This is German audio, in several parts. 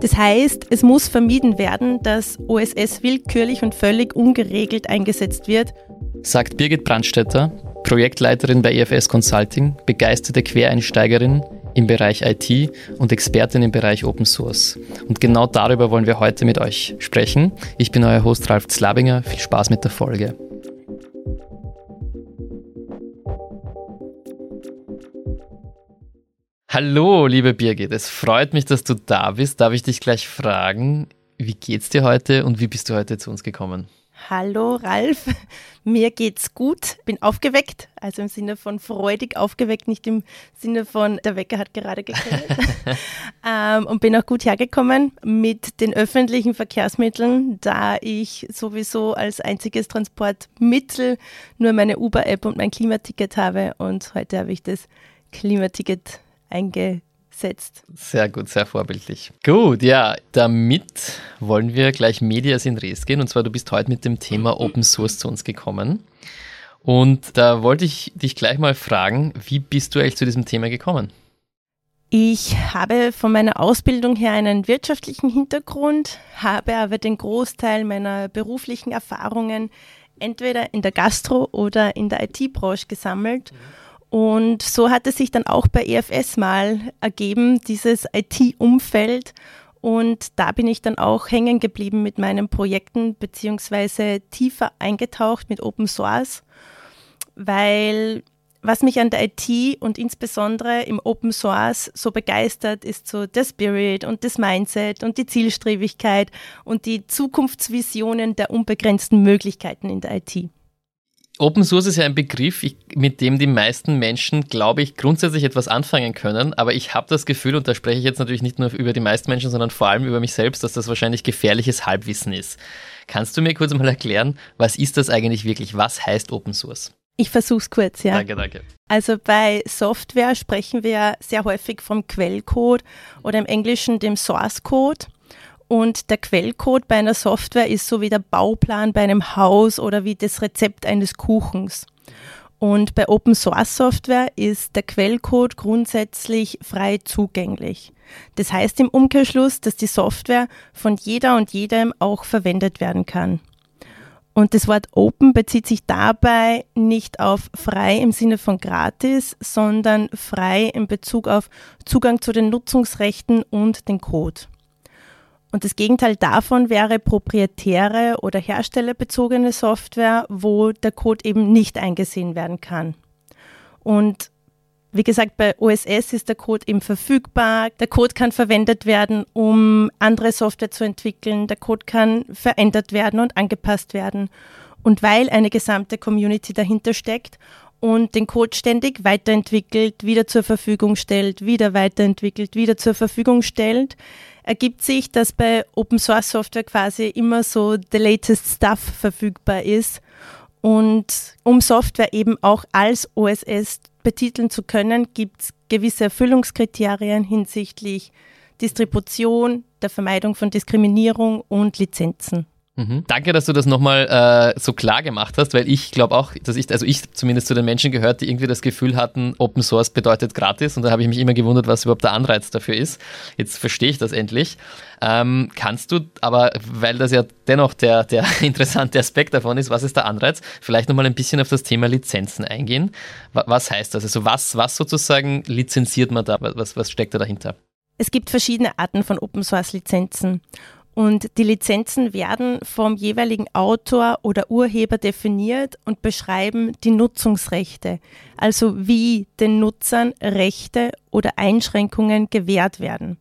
Das heißt, es muss vermieden werden, dass OSS willkürlich und völlig ungeregelt eingesetzt wird. Sagt Birgit Brandstetter, Projektleiterin bei EFS Consulting, begeisterte Quereinsteigerin im Bereich IT und Expertin im Bereich Open Source. Und genau darüber wollen wir heute mit euch sprechen. Ich bin euer Host Ralf Zlabinger. Viel Spaß mit der Folge. Hallo, liebe Birgit, es freut mich, dass du da bist. Darf ich dich gleich fragen, wie geht's dir heute und wie bist du heute zu uns gekommen? Hallo Ralf, mir geht's gut, bin aufgeweckt, also im Sinne von freudig aufgeweckt, nicht im Sinne von der Wecker hat gerade geklingelt. Ähm, und bin auch gut hergekommen mit den öffentlichen Verkehrsmitteln, da ich sowieso als einziges Transportmittel nur meine Uber-App und mein Klimaticket habe. Und heute habe ich das Klimaticket eingesetzt. Sehr gut, sehr vorbildlich. Gut, ja, damit wollen wir gleich Medias in Res gehen. Und zwar, du bist heute mit dem Thema Open Source zu uns gekommen. Und da wollte ich dich gleich mal fragen, wie bist du eigentlich zu diesem Thema gekommen? Ich habe von meiner Ausbildung her einen wirtschaftlichen Hintergrund, habe aber den Großteil meiner beruflichen Erfahrungen entweder in der Gastro- oder in der IT-Branche gesammelt. Mhm und so hat es sich dann auch bei EFS mal ergeben, dieses IT-Umfeld. Und da bin ich dann auch hängen geblieben mit meinen Projekten, beziehungsweise tiefer eingetaucht mit Open Source, weil was mich an der IT und insbesondere im Open Source so begeistert, ist so der Spirit und das Mindset und die Zielstrebigkeit und die Zukunftsvisionen der unbegrenzten Möglichkeiten in der IT. Open Source ist ja ein Begriff, ich, mit dem die meisten Menschen, glaube ich, grundsätzlich etwas anfangen können. Aber ich habe das Gefühl, und da spreche ich jetzt natürlich nicht nur über die meisten Menschen, sondern vor allem über mich selbst, dass das wahrscheinlich gefährliches Halbwissen ist. Kannst du mir kurz mal erklären, was ist das eigentlich wirklich? Was heißt Open Source? Ich versuche es kurz, ja. Danke, danke. Also bei Software sprechen wir sehr häufig vom Quellcode oder im Englischen dem Source Code. Und der Quellcode bei einer Software ist so wie der Bauplan bei einem Haus oder wie das Rezept eines Kuchens. Und bei Open Source Software ist der Quellcode grundsätzlich frei zugänglich. Das heißt im Umkehrschluss, dass die Software von jeder und jedem auch verwendet werden kann. Und das Wort Open bezieht sich dabei nicht auf frei im Sinne von gratis, sondern frei in Bezug auf Zugang zu den Nutzungsrechten und den Code. Und das Gegenteil davon wäre proprietäre oder herstellerbezogene Software, wo der Code eben nicht eingesehen werden kann. Und wie gesagt, bei OSS ist der Code eben verfügbar. Der Code kann verwendet werden, um andere Software zu entwickeln. Der Code kann verändert werden und angepasst werden. Und weil eine gesamte Community dahinter steckt und den Code ständig weiterentwickelt, wieder zur Verfügung stellt, wieder weiterentwickelt, wieder zur Verfügung stellt, ergibt sich, dass bei Open Source Software quasi immer so the latest stuff verfügbar ist. Und um Software eben auch als OSS betiteln zu können, gibt es gewisse Erfüllungskriterien hinsichtlich Distribution, der Vermeidung von Diskriminierung und Lizenzen. Mhm. Danke, dass du das nochmal äh, so klar gemacht hast, weil ich glaube auch, dass ich, also ich zumindest zu den Menschen gehört, die irgendwie das Gefühl hatten, Open Source bedeutet gratis und da habe ich mich immer gewundert, was überhaupt der Anreiz dafür ist. Jetzt verstehe ich das endlich. Ähm, kannst du, aber weil das ja dennoch der, der interessante Aspekt davon ist, was ist der Anreiz, vielleicht nochmal ein bisschen auf das Thema Lizenzen eingehen. Was heißt das? Also was, was sozusagen lizenziert man da? Was, was steckt da dahinter? Es gibt verschiedene Arten von Open Source Lizenzen. Und die Lizenzen werden vom jeweiligen Autor oder Urheber definiert und beschreiben die Nutzungsrechte, also wie den Nutzern Rechte oder Einschränkungen gewährt werden.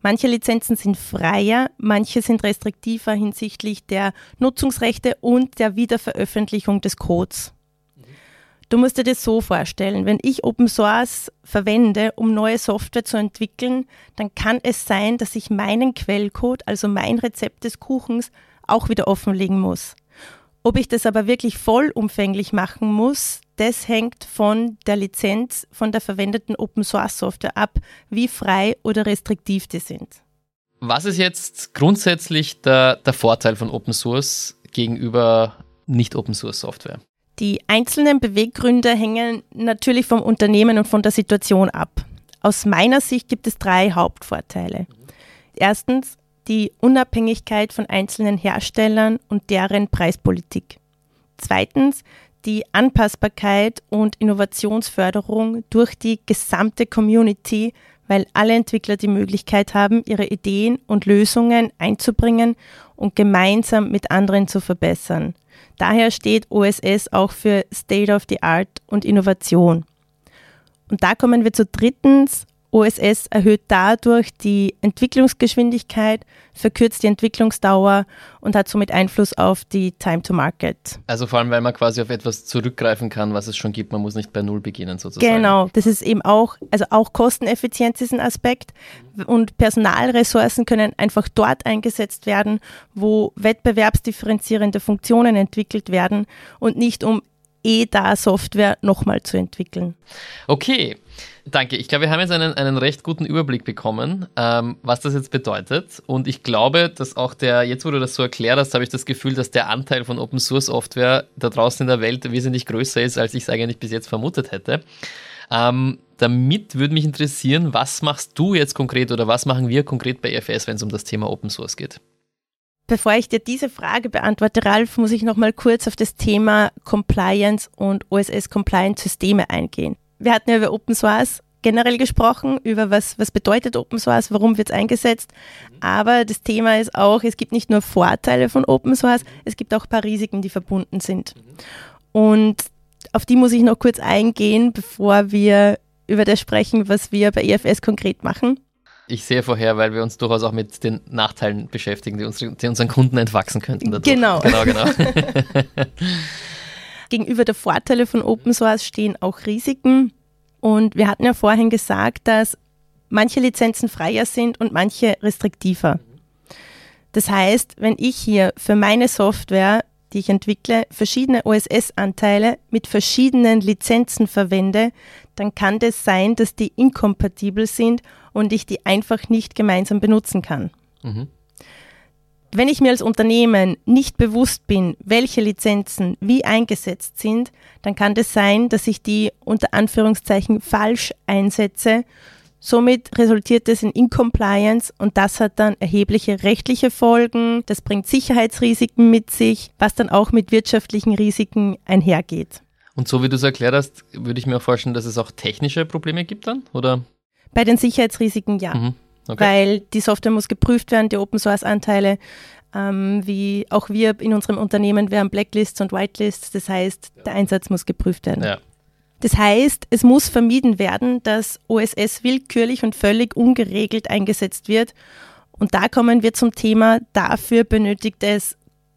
Manche Lizenzen sind freier, manche sind restriktiver hinsichtlich der Nutzungsrechte und der Wiederveröffentlichung des Codes. Du musst dir das so vorstellen, wenn ich Open Source verwende, um neue Software zu entwickeln, dann kann es sein, dass ich meinen Quellcode, also mein Rezept des Kuchens, auch wieder offenlegen muss. Ob ich das aber wirklich vollumfänglich machen muss, das hängt von der Lizenz, von der verwendeten Open Source Software ab, wie frei oder restriktiv die sind. Was ist jetzt grundsätzlich der, der Vorteil von Open Source gegenüber nicht Open Source Software? Die einzelnen Beweggründe hängen natürlich vom Unternehmen und von der Situation ab. aus meiner Sicht gibt es drei Hauptvorteile. Erstens die Unabhängigkeit von einzelnen Herstellern und deren Preispolitik. Zweitens die Anpassbarkeit und Innovationsförderung durch die gesamte Community, weil alle Entwickler die Möglichkeit haben, ihre Ideen und Lösungen einzubringen und gemeinsam mit anderen zu verbessern. Daher steht OSS auch für State of the Art und Innovation. Und da kommen wir zu drittens OSS erhöht dadurch die Entwicklungsgeschwindigkeit, verkürzt die Entwicklungsdauer und hat somit Einfluss auf die Time to Market. Also vor allem, weil man quasi auf etwas zurückgreifen kann, was es schon gibt. Man muss nicht bei Null beginnen sozusagen. Genau, das ist eben auch, also auch Kosteneffizienz ist ein Aspekt und Personalressourcen können einfach dort eingesetzt werden, wo wettbewerbsdifferenzierende Funktionen entwickelt werden und nicht um eh da Software nochmal zu entwickeln. Okay, danke. Ich glaube, wir haben jetzt einen, einen recht guten Überblick bekommen, ähm, was das jetzt bedeutet. Und ich glaube, dass auch der, jetzt wo du das so erklärt hast, habe ich das Gefühl, dass der Anteil von Open Source Software da draußen in der Welt wesentlich größer ist, als ich es eigentlich bis jetzt vermutet hätte. Ähm, damit würde mich interessieren, was machst du jetzt konkret oder was machen wir konkret bei EFS, wenn es um das Thema Open Source geht? Bevor ich dir diese Frage beantworte, Ralf, muss ich noch mal kurz auf das Thema Compliance und OSS-Compliance-Systeme eingehen. Wir hatten ja über Open Source generell gesprochen, über was, was bedeutet Open Source, warum wird es eingesetzt. Aber das Thema ist auch, es gibt nicht nur Vorteile von Open Source, es gibt auch ein paar Risiken, die verbunden sind. Und auf die muss ich noch kurz eingehen, bevor wir über das sprechen, was wir bei EFS konkret machen. Ich sehe vorher, weil wir uns durchaus auch mit den Nachteilen beschäftigen, die, uns, die unseren Kunden entwachsen könnten. Dadurch. Genau. Genau, genau. Gegenüber der Vorteile von Open Source stehen auch Risiken. Und wir hatten ja vorhin gesagt, dass manche Lizenzen freier sind und manche restriktiver. Das heißt, wenn ich hier für meine Software, die ich entwickle, verschiedene OSS-Anteile mit verschiedenen Lizenzen verwende, dann kann das sein, dass die inkompatibel sind und ich die einfach nicht gemeinsam benutzen kann. Mhm. Wenn ich mir als Unternehmen nicht bewusst bin, welche Lizenzen wie eingesetzt sind, dann kann das sein, dass ich die unter Anführungszeichen falsch einsetze. Somit resultiert es in Incompliance und das hat dann erhebliche rechtliche Folgen. Das bringt Sicherheitsrisiken mit sich, was dann auch mit wirtschaftlichen Risiken einhergeht. Und so wie du es erklärt hast, würde ich mir auch vorstellen, dass es auch technische Probleme gibt dann, oder? Bei den Sicherheitsrisiken ja. Mhm. Okay. Weil die Software muss geprüft werden, die Open Source Anteile, ähm, wie auch wir in unserem Unternehmen, wir haben Blacklists und Whitelists, das heißt, der Einsatz muss geprüft werden. Ja. Das heißt, es muss vermieden werden, dass OSS willkürlich und völlig ungeregelt eingesetzt wird. Und da kommen wir zum Thema, dafür benötigt es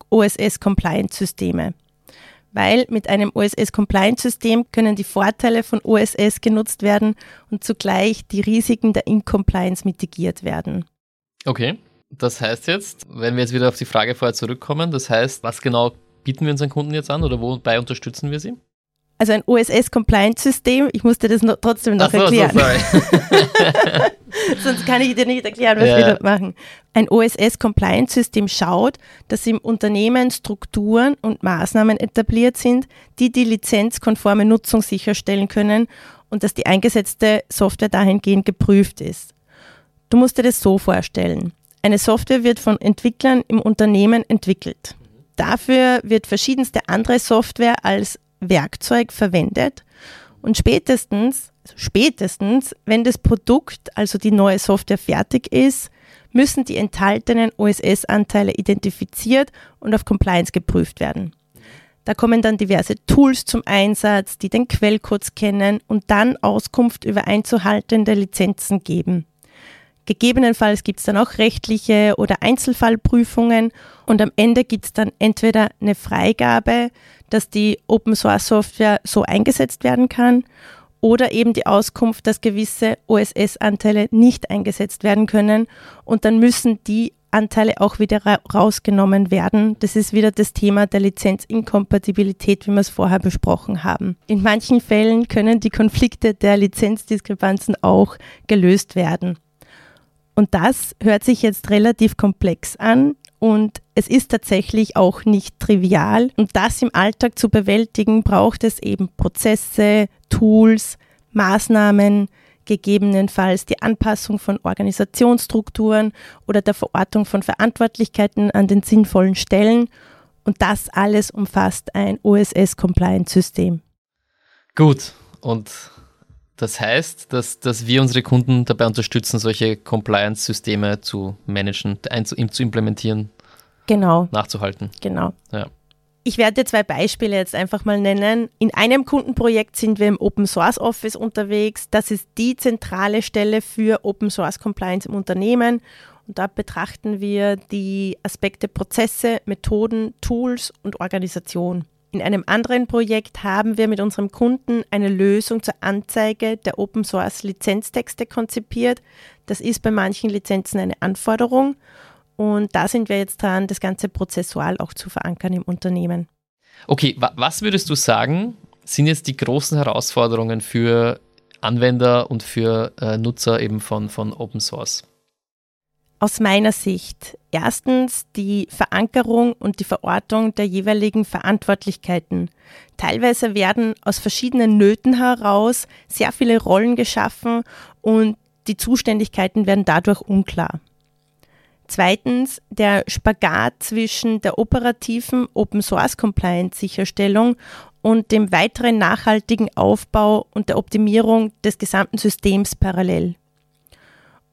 OSS-Compliance-Systeme weil mit einem OSS-Compliance-System können die Vorteile von OSS genutzt werden und zugleich die Risiken der Incompliance mitigiert werden. Okay, das heißt jetzt, wenn wir jetzt wieder auf die Frage vorher zurückkommen, das heißt, was genau bieten wir unseren Kunden jetzt an oder wobei unterstützen wir sie? Also ein OSS-Compliance-System. Ich musste das noch, trotzdem noch so, erklären. So, Sonst kann ich dir nicht erklären, was ja. wir dort machen. Ein OSS-Compliance-System schaut, dass im Unternehmen Strukturen und Maßnahmen etabliert sind, die die lizenzkonforme Nutzung sicherstellen können und dass die eingesetzte Software dahingehend geprüft ist. Du musst dir das so vorstellen. Eine Software wird von Entwicklern im Unternehmen entwickelt. Dafür wird verschiedenste andere Software als Werkzeug verwendet und spätestens, also spätestens, wenn das Produkt, also die neue Software fertig ist, müssen die enthaltenen OSS-Anteile identifiziert und auf Compliance geprüft werden. Da kommen dann diverse Tools zum Einsatz, die den Quellcode scannen und dann Auskunft über einzuhaltende Lizenzen geben. Gegebenenfalls gibt es dann auch rechtliche oder Einzelfallprüfungen und am Ende gibt es dann entweder eine Freigabe, dass die Open Source Software so eingesetzt werden kann oder eben die Auskunft, dass gewisse OSS-Anteile nicht eingesetzt werden können und dann müssen die Anteile auch wieder ra rausgenommen werden. Das ist wieder das Thema der Lizenzinkompatibilität, wie wir es vorher besprochen haben. In manchen Fällen können die Konflikte der Lizenzdiskrepanzen auch gelöst werden. Und das hört sich jetzt relativ komplex an und es ist tatsächlich auch nicht trivial. Und das im Alltag zu bewältigen, braucht es eben Prozesse, Tools, Maßnahmen, gegebenenfalls die Anpassung von Organisationsstrukturen oder der Verortung von Verantwortlichkeiten an den sinnvollen Stellen. Und das alles umfasst ein OSS-Compliance-System. Gut, und das heißt, dass, dass wir unsere Kunden dabei unterstützen, solche Compliance-Systeme zu managen, zu implementieren, genau. nachzuhalten. Genau. Ja. Ich werde dir zwei Beispiele jetzt einfach mal nennen. In einem Kundenprojekt sind wir im Open Source Office unterwegs. Das ist die zentrale Stelle für Open Source Compliance im Unternehmen. Und da betrachten wir die Aspekte Prozesse, Methoden, Tools und Organisation. In einem anderen Projekt haben wir mit unserem Kunden eine Lösung zur Anzeige der Open Source Lizenztexte konzipiert. Das ist bei manchen Lizenzen eine Anforderung und da sind wir jetzt dran, das Ganze prozessual auch zu verankern im Unternehmen. Okay, wa was würdest du sagen, sind jetzt die großen Herausforderungen für Anwender und für äh, Nutzer eben von, von Open Source? Aus meiner Sicht erstens die Verankerung und die Verortung der jeweiligen Verantwortlichkeiten. Teilweise werden aus verschiedenen Nöten heraus sehr viele Rollen geschaffen und die Zuständigkeiten werden dadurch unklar. Zweitens der Spagat zwischen der operativen Open Source Compliance Sicherstellung und dem weiteren nachhaltigen Aufbau und der Optimierung des gesamten Systems parallel.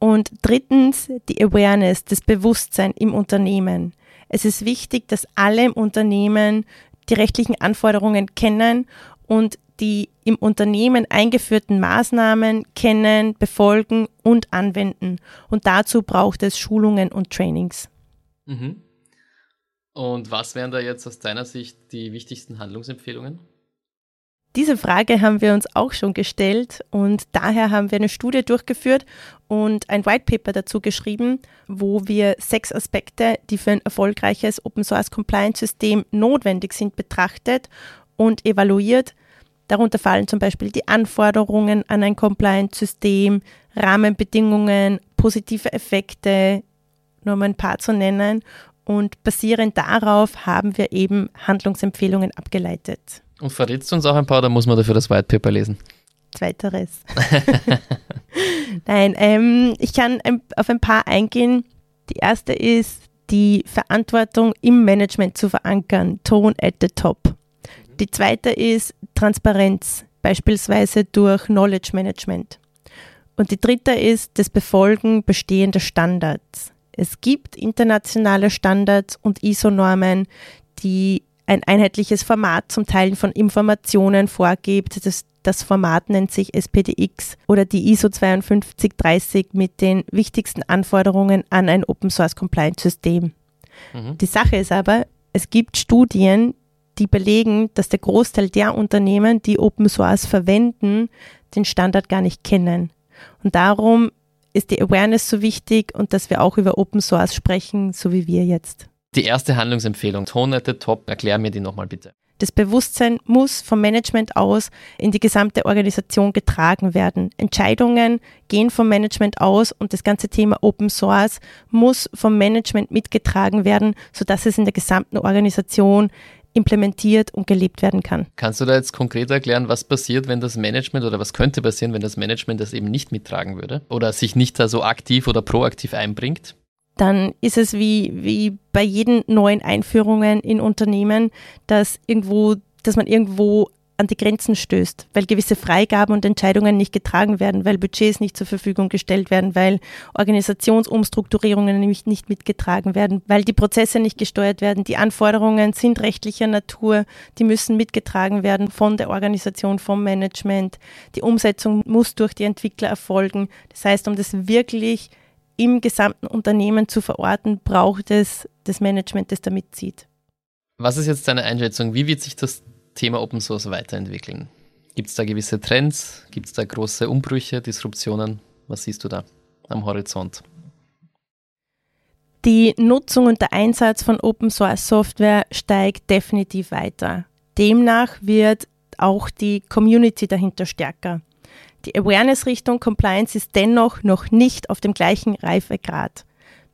Und drittens die Awareness, das Bewusstsein im Unternehmen. Es ist wichtig, dass alle im Unternehmen die rechtlichen Anforderungen kennen und die im Unternehmen eingeführten Maßnahmen kennen, befolgen und anwenden. Und dazu braucht es Schulungen und Trainings. Mhm. Und was wären da jetzt aus deiner Sicht die wichtigsten Handlungsempfehlungen? Diese Frage haben wir uns auch schon gestellt und daher haben wir eine Studie durchgeführt und ein White Paper dazu geschrieben, wo wir sechs Aspekte, die für ein erfolgreiches Open Source Compliance System notwendig sind, betrachtet und evaluiert Darunter fallen zum Beispiel die Anforderungen an ein Compliance-System, Rahmenbedingungen, positive Effekte, nur um ein paar zu nennen. Und basierend darauf haben wir eben Handlungsempfehlungen abgeleitet. Und verrätst du uns auch ein paar oder muss man dafür das White Paper lesen? Zweiteres. Nein, ähm, ich kann auf ein paar eingehen. Die erste ist, die Verantwortung im Management zu verankern. Tone at the top. Die zweite ist Transparenz, beispielsweise durch Knowledge Management. Und die dritte ist das Befolgen bestehender Standards. Es gibt internationale Standards und ISO-Normen, die ein einheitliches Format zum Teilen von Informationen vorgibt. Das, das Format nennt sich SPDX oder die ISO 5230 mit den wichtigsten Anforderungen an ein Open Source Compliance System. Mhm. Die Sache ist aber, es gibt Studien, die belegen, dass der Großteil der Unternehmen, die Open Source verwenden, den Standard gar nicht kennen. Und darum ist die Awareness so wichtig und dass wir auch über Open Source sprechen, so wie wir jetzt. Die erste Handlungsempfehlung, Tone at the Top, erklär mir die nochmal bitte. Das Bewusstsein muss vom Management aus in die gesamte Organisation getragen werden. Entscheidungen gehen vom Management aus und das ganze Thema Open Source muss vom Management mitgetragen werden, sodass es in der gesamten Organisation implementiert und gelebt werden kann. Kannst du da jetzt konkret erklären, was passiert, wenn das Management oder was könnte passieren, wenn das Management das eben nicht mittragen würde oder sich nicht da so aktiv oder proaktiv einbringt? Dann ist es wie, wie bei jeden neuen Einführungen in Unternehmen, dass irgendwo, dass man irgendwo an die Grenzen stößt, weil gewisse Freigaben und Entscheidungen nicht getragen werden, weil Budgets nicht zur Verfügung gestellt werden, weil Organisationsumstrukturierungen nämlich nicht mitgetragen werden, weil die Prozesse nicht gesteuert werden. Die Anforderungen sind rechtlicher Natur, die müssen mitgetragen werden von der Organisation, vom Management. Die Umsetzung muss durch die Entwickler erfolgen. Das heißt, um das wirklich im gesamten Unternehmen zu verorten, braucht es das Management, das da mitzieht. Was ist jetzt deine Einschätzung? Wie wird sich das Thema Open Source weiterentwickeln? Gibt es da gewisse Trends? Gibt es da große Umbrüche, Disruptionen? Was siehst du da am Horizont? Die Nutzung und der Einsatz von Open Source Software steigt definitiv weiter. Demnach wird auch die Community dahinter stärker. Die Awareness Richtung Compliance ist dennoch noch nicht auf dem gleichen Reifegrad.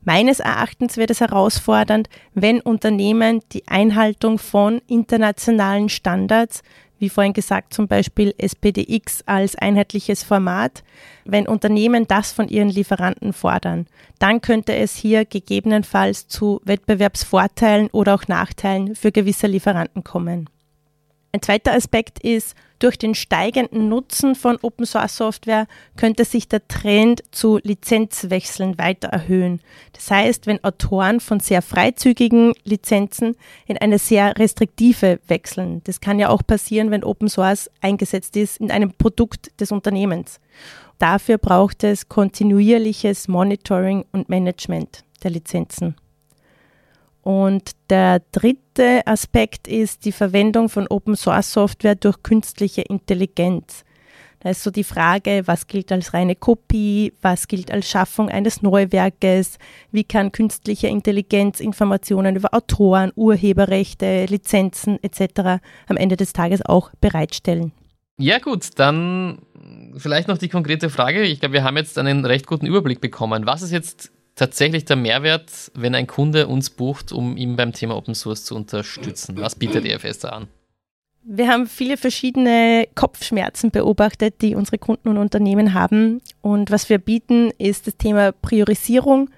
Meines Erachtens wird es herausfordernd, wenn Unternehmen die Einhaltung von internationalen Standards wie vorhin gesagt, zum Beispiel SPDX als einheitliches Format, wenn Unternehmen das von ihren Lieferanten fordern, dann könnte es hier gegebenenfalls zu Wettbewerbsvorteilen oder auch Nachteilen für gewisse Lieferanten kommen. Ein zweiter Aspekt ist, durch den steigenden Nutzen von Open Source Software könnte sich der Trend zu Lizenzwechseln weiter erhöhen. Das heißt, wenn Autoren von sehr freizügigen Lizenzen in eine sehr restriktive wechseln. Das kann ja auch passieren, wenn Open Source eingesetzt ist in einem Produkt des Unternehmens. Dafür braucht es kontinuierliches Monitoring und Management der Lizenzen. Und der dritte Aspekt ist die Verwendung von Open Source Software durch künstliche Intelligenz. Da ist so die Frage, was gilt als reine Kopie, was gilt als Schaffung eines Neuwerkes, wie kann künstliche Intelligenz Informationen über Autoren, Urheberrechte, Lizenzen etc. am Ende des Tages auch bereitstellen. Ja gut, dann vielleicht noch die konkrete Frage. Ich glaube, wir haben jetzt einen recht guten Überblick bekommen. Was ist jetzt tatsächlich der Mehrwert, wenn ein Kunde uns bucht, um ihn beim Thema Open Source zu unterstützen? Was bietet EFS da an? Wir haben viele verschiedene Kopfschmerzen beobachtet, die unsere Kunden und Unternehmen haben. Und was wir bieten, ist das Thema Priorisierung.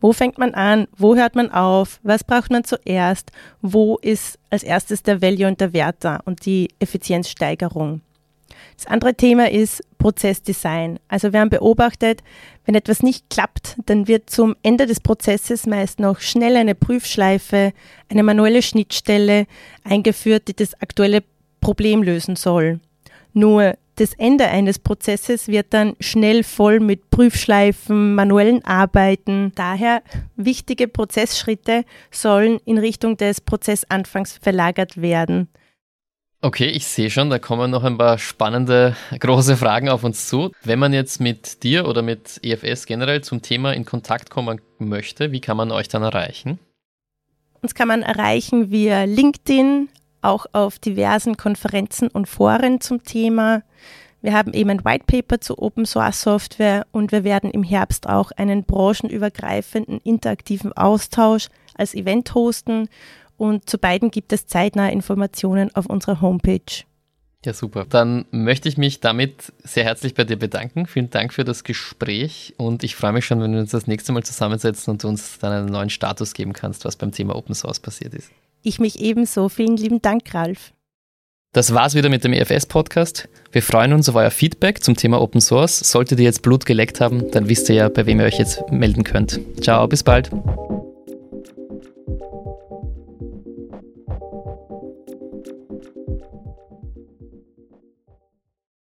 Wo fängt man an? Wo hört man auf? Was braucht man zuerst? Wo ist als erstes der Value und der Wert da und die Effizienzsteigerung? Das andere Thema ist Prozessdesign. Also wir haben beobachtet, wenn etwas nicht klappt, dann wird zum Ende des Prozesses meist noch schnell eine Prüfschleife, eine manuelle Schnittstelle eingeführt, die das aktuelle Problem lösen soll. Nur das Ende eines Prozesses wird dann schnell voll mit Prüfschleifen, manuellen Arbeiten. Daher wichtige Prozessschritte sollen in Richtung des Prozessanfangs verlagert werden. Okay, ich sehe schon, da kommen noch ein paar spannende, große Fragen auf uns zu. Wenn man jetzt mit dir oder mit EFS generell zum Thema in Kontakt kommen möchte, wie kann man euch dann erreichen? Uns kann man erreichen via LinkedIn, auch auf diversen Konferenzen und Foren zum Thema. Wir haben eben ein White Paper zu Open Source Software und wir werden im Herbst auch einen branchenübergreifenden interaktiven Austausch als Event hosten und zu beiden gibt es zeitnahe Informationen auf unserer Homepage. Ja, super. Dann möchte ich mich damit sehr herzlich bei dir bedanken. Vielen Dank für das Gespräch und ich freue mich schon, wenn wir uns das nächste Mal zusammensetzen und uns dann einen neuen Status geben kannst, was beim Thema Open Source passiert ist. Ich mich ebenso. Vielen lieben Dank, Ralf. Das war's wieder mit dem EFS-Podcast. Wir freuen uns auf euer Feedback zum Thema Open Source. Solltet ihr jetzt Blut geleckt haben, dann wisst ihr ja, bei wem ihr euch jetzt melden könnt. Ciao, bis bald.